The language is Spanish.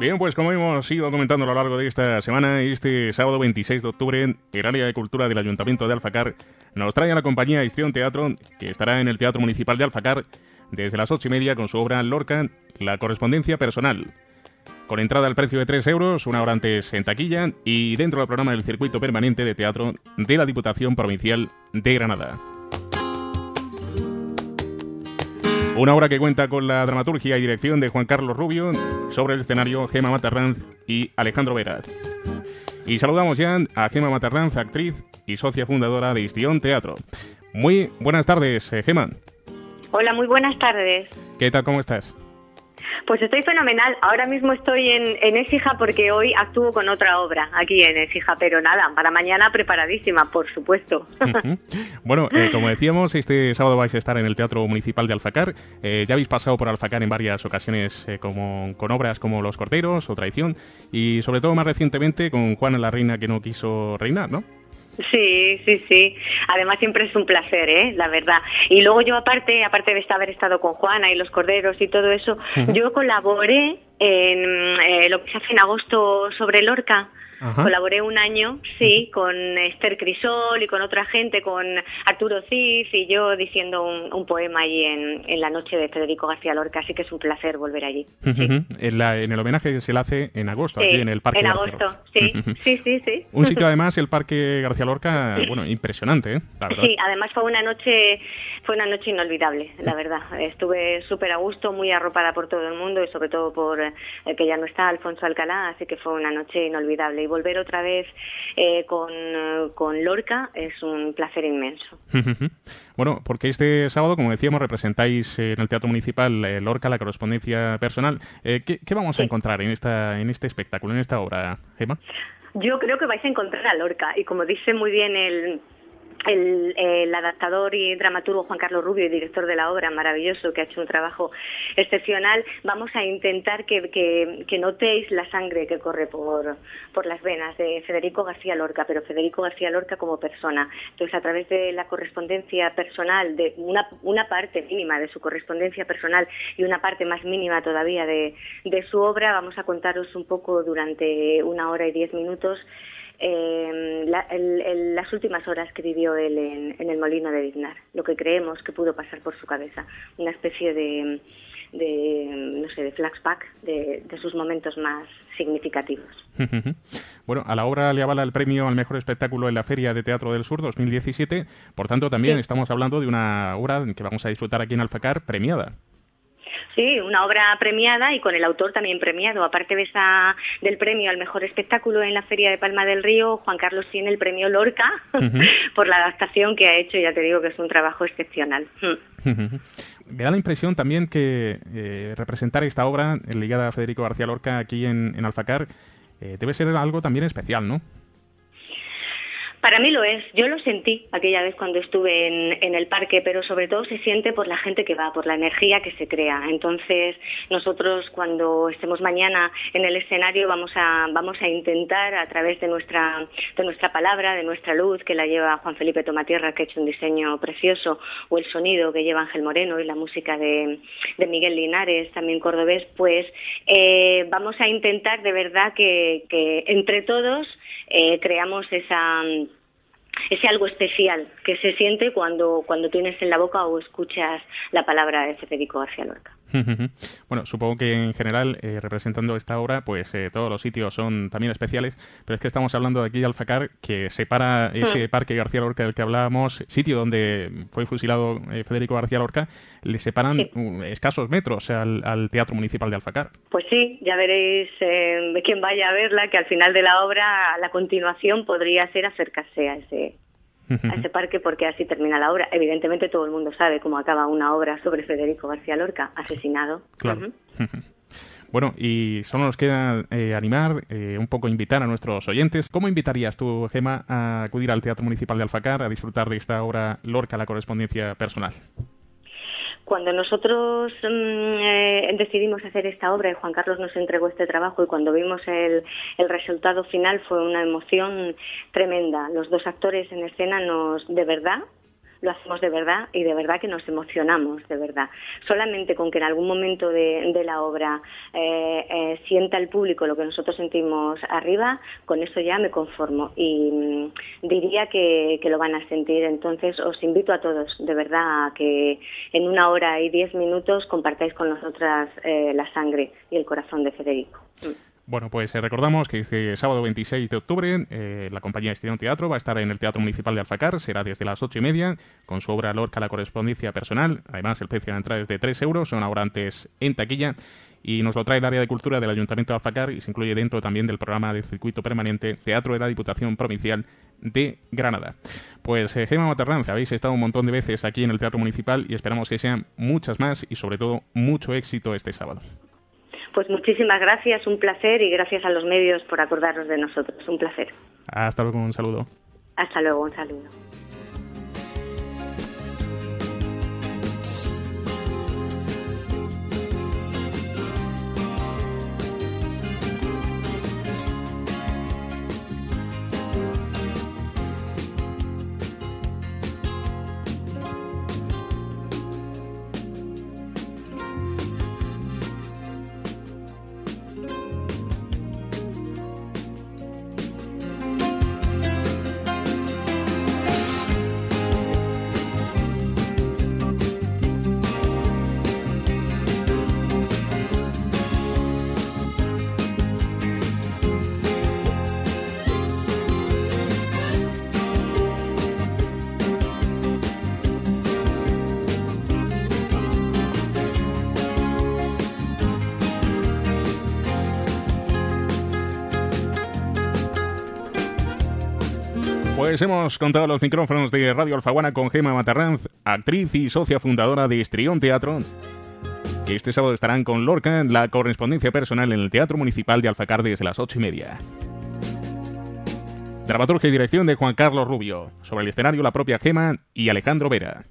Bien, pues como hemos ido comentando a lo largo de esta semana, este sábado 26 de octubre, el área de cultura del Ayuntamiento de Alfacar nos trae a la compañía Histrión Teatro, que estará en el Teatro Municipal de Alfacar desde las ocho y media con su obra Lorca, la correspondencia personal. Con entrada al precio de 3 euros, una hora antes en taquilla y dentro del programa del circuito permanente de teatro de la Diputación Provincial de Granada. Una obra que cuenta con la dramaturgia y dirección de Juan Carlos Rubio, sobre el escenario Gema Matarranz y Alejandro Veras. Y saludamos ya a Gema Matarranz, actriz y socia fundadora de Histión Teatro. Muy buenas tardes, eh, Gema. Hola, muy buenas tardes. ¿Qué tal? ¿Cómo estás? Pues estoy fenomenal. Ahora mismo estoy en, en porque hoy actúo con otra obra aquí en Écija, pero nada, para mañana preparadísima, por supuesto. bueno, eh, como decíamos, este sábado vais a estar en el Teatro Municipal de Alfacar. Eh, ya habéis pasado por Alfacar en varias ocasiones eh, como, con obras como Los Corderos o Traición y sobre todo más recientemente con Juana la Reina que no quiso reinar, ¿no? Sí, sí, sí. Además siempre es un placer, ¿eh? La verdad. Y luego yo aparte, aparte de haber estado con Juana y los corderos y todo eso, yo colaboré en eh, lo que se hace en agosto sobre Lorca Colaboré un año, sí, con Esther Crisol y con otra gente, con Arturo Cif y yo diciendo un, poema ahí en, en, la noche de Federico García Lorca, así que es un placer volver allí. en, el homenaje se le hace en agosto, aquí en el Parque En agosto, sí, sí, sí, sí. Un sitio además, el Parque García Lorca, bueno, impresionante, ¿eh? Sí, además fue una noche fue una noche inolvidable, la verdad. Estuve súper a gusto, muy arropada por todo el mundo y sobre todo por el eh, que ya no está Alfonso Alcalá, así que fue una noche inolvidable. Y volver otra vez eh, con, con, Lorca es un placer inmenso. bueno, porque este sábado, como decíamos, representáis en el Teatro Municipal eh, Lorca, la correspondencia personal. ¿qué, vamos a encontrar en, esta, en este espectáculo, en esta obra, Gemma? Yo creo que vais a encontrar a Lorca y como dice muy bien el el, adaptador y dramaturgo Juan Carlos Rubio y director de la obra, maravilloso, que ha hecho un trabajo excepcional, vamos a intentar que, que, notéis la sangre que corre por, por las venas de Federico García Lorca, pero Federico García Lorca como persona. Entonces, a través de la correspondencia personal, de una, una parte mínima de su correspondencia personal y una parte más mínima todavía de, de su obra, vamos a contaros un poco durante una hora y diez minutos eh, las últimas horas que vivió él en, el molino de Vignar, lo que creemos que pudo pasar por su cabeza, una especie de, no sé, de flashback de, sus momentos más significativos. bueno, a la obra le avala el premio al mejor espectáculo en la Feria de Teatro del Sur 2017, por tanto también estamos hablando de una obra que vamos a disfrutar aquí en Alfacar premiada. Sí, una obra premiada y con el autor también premiado. Aparte de esa, del premio al mejor espectáculo en la Feria de Palma del Río, Juan Carlos tiene el premio Lorca por la adaptación que ha hecho. Ya te digo que es un trabajo excepcional. Me da la impresión también que eh, representar esta obra ligada a Federico García Lorca aquí en, Alfacar eh, debe ser algo también especial, ¿no? Para mí lo es. Yo lo sentí aquella vez cuando estuve en, el parque, pero sobre todo se siente por la gente que va, por la energía que se crea. Entonces, nosotros cuando estemos mañana en el escenario vamos a, vamos a intentar a través de nuestra, de nuestra palabra, de nuestra luz, que la lleva Juan Felipe Tomatierra, que ha hecho un diseño precioso, o el sonido que lleva Ángel Moreno y la música de, Miguel Linares, también cordobés, pues eh, vamos a intentar de verdad que, que entre todos eh, creamos esa ese algo especial que se siente cuando, cuando tienes en la boca o escuchas la palabra de Federico García Lorca. bueno, supongo que en general, eh, representando esta obra, pues eh, todos los sitios son también especiales, pero es que estamos hablando de aquí de Alfacar, que separa ese hmm. parque García Lorca del que hablábamos, sitio donde fue fusilado eh, Federico García Lorca, le separan escasos metros al, al, Teatro Municipal de Alfacar. Pues sí, ya veréis quien vaya a verla, que al final de la obra, la continuación podría ser acercarse a ese a ese parque porque así termina la obra. Evidentemente todo el mundo sabe cómo acaba una obra sobre Federico García Lorca, asesinado. Claro. Bueno, y solo nos queda eh, animar, eh, un poco invitar a nuestros oyentes. ¿Cómo invitarías tú, Gema, a acudir al Teatro Municipal de Alfacar a disfrutar de esta obra Lorca, la correspondencia personal? Cuando nosotros mm, eh, decidimos hacer esta obra y Juan Carlos nos entregó este trabajo y cuando vimos el, el, resultado final fue una emoción tremenda. Los dos actores en escena nos, de verdad, lo hacemos de verdad y de verdad que nos emocionamos, de verdad. Solamente con que en algún momento de, la obra eh, eh, sienta el público lo que nosotros sentimos arriba, con eso ya me conformo y mm, diría que, lo van a sentir. Entonces os invito a todos, de verdad, a que en una hora y diez minutos compartáis con nosotras eh, la sangre y el corazón de Federico. Mm. Bueno, pues eh, recordamos que este sábado 26 de octubre eh, la compañía Estudión Teatro va a estar en el Teatro Municipal de Alfacar, será desde las ocho y media, con su obra Lorca, la correspondencia personal. Además, el precio de entrada es de 3 euros, son ahora antes en taquilla. Y nos lo trae el área de cultura del Ayuntamiento de Alfacar y se incluye dentro también del programa de circuito permanente Teatro de la Diputación Provincial de Granada. Pues eh, Gema habéis estado un montón de veces aquí en el Teatro Municipal y esperamos que sean muchas más y sobre todo mucho éxito este sábado. Pues muchísimas gracias, un placer y gracias a los medios por acordaros de nosotros. Un placer. Hasta luego, un saludo. Hasta luego, un saludo. Pues hemos contado los micrófonos de Radio Alfaguana con Gema Matarranz, actriz y socia fundadora de Estrión Teatro. Este sábado estarán con Lorca la correspondencia personal en el Teatro Municipal de Alfacar desde las ocho y media. Dramaturgia y dirección de Juan Carlos Rubio. Sobre el escenario la propia Gema y Alejandro Vera.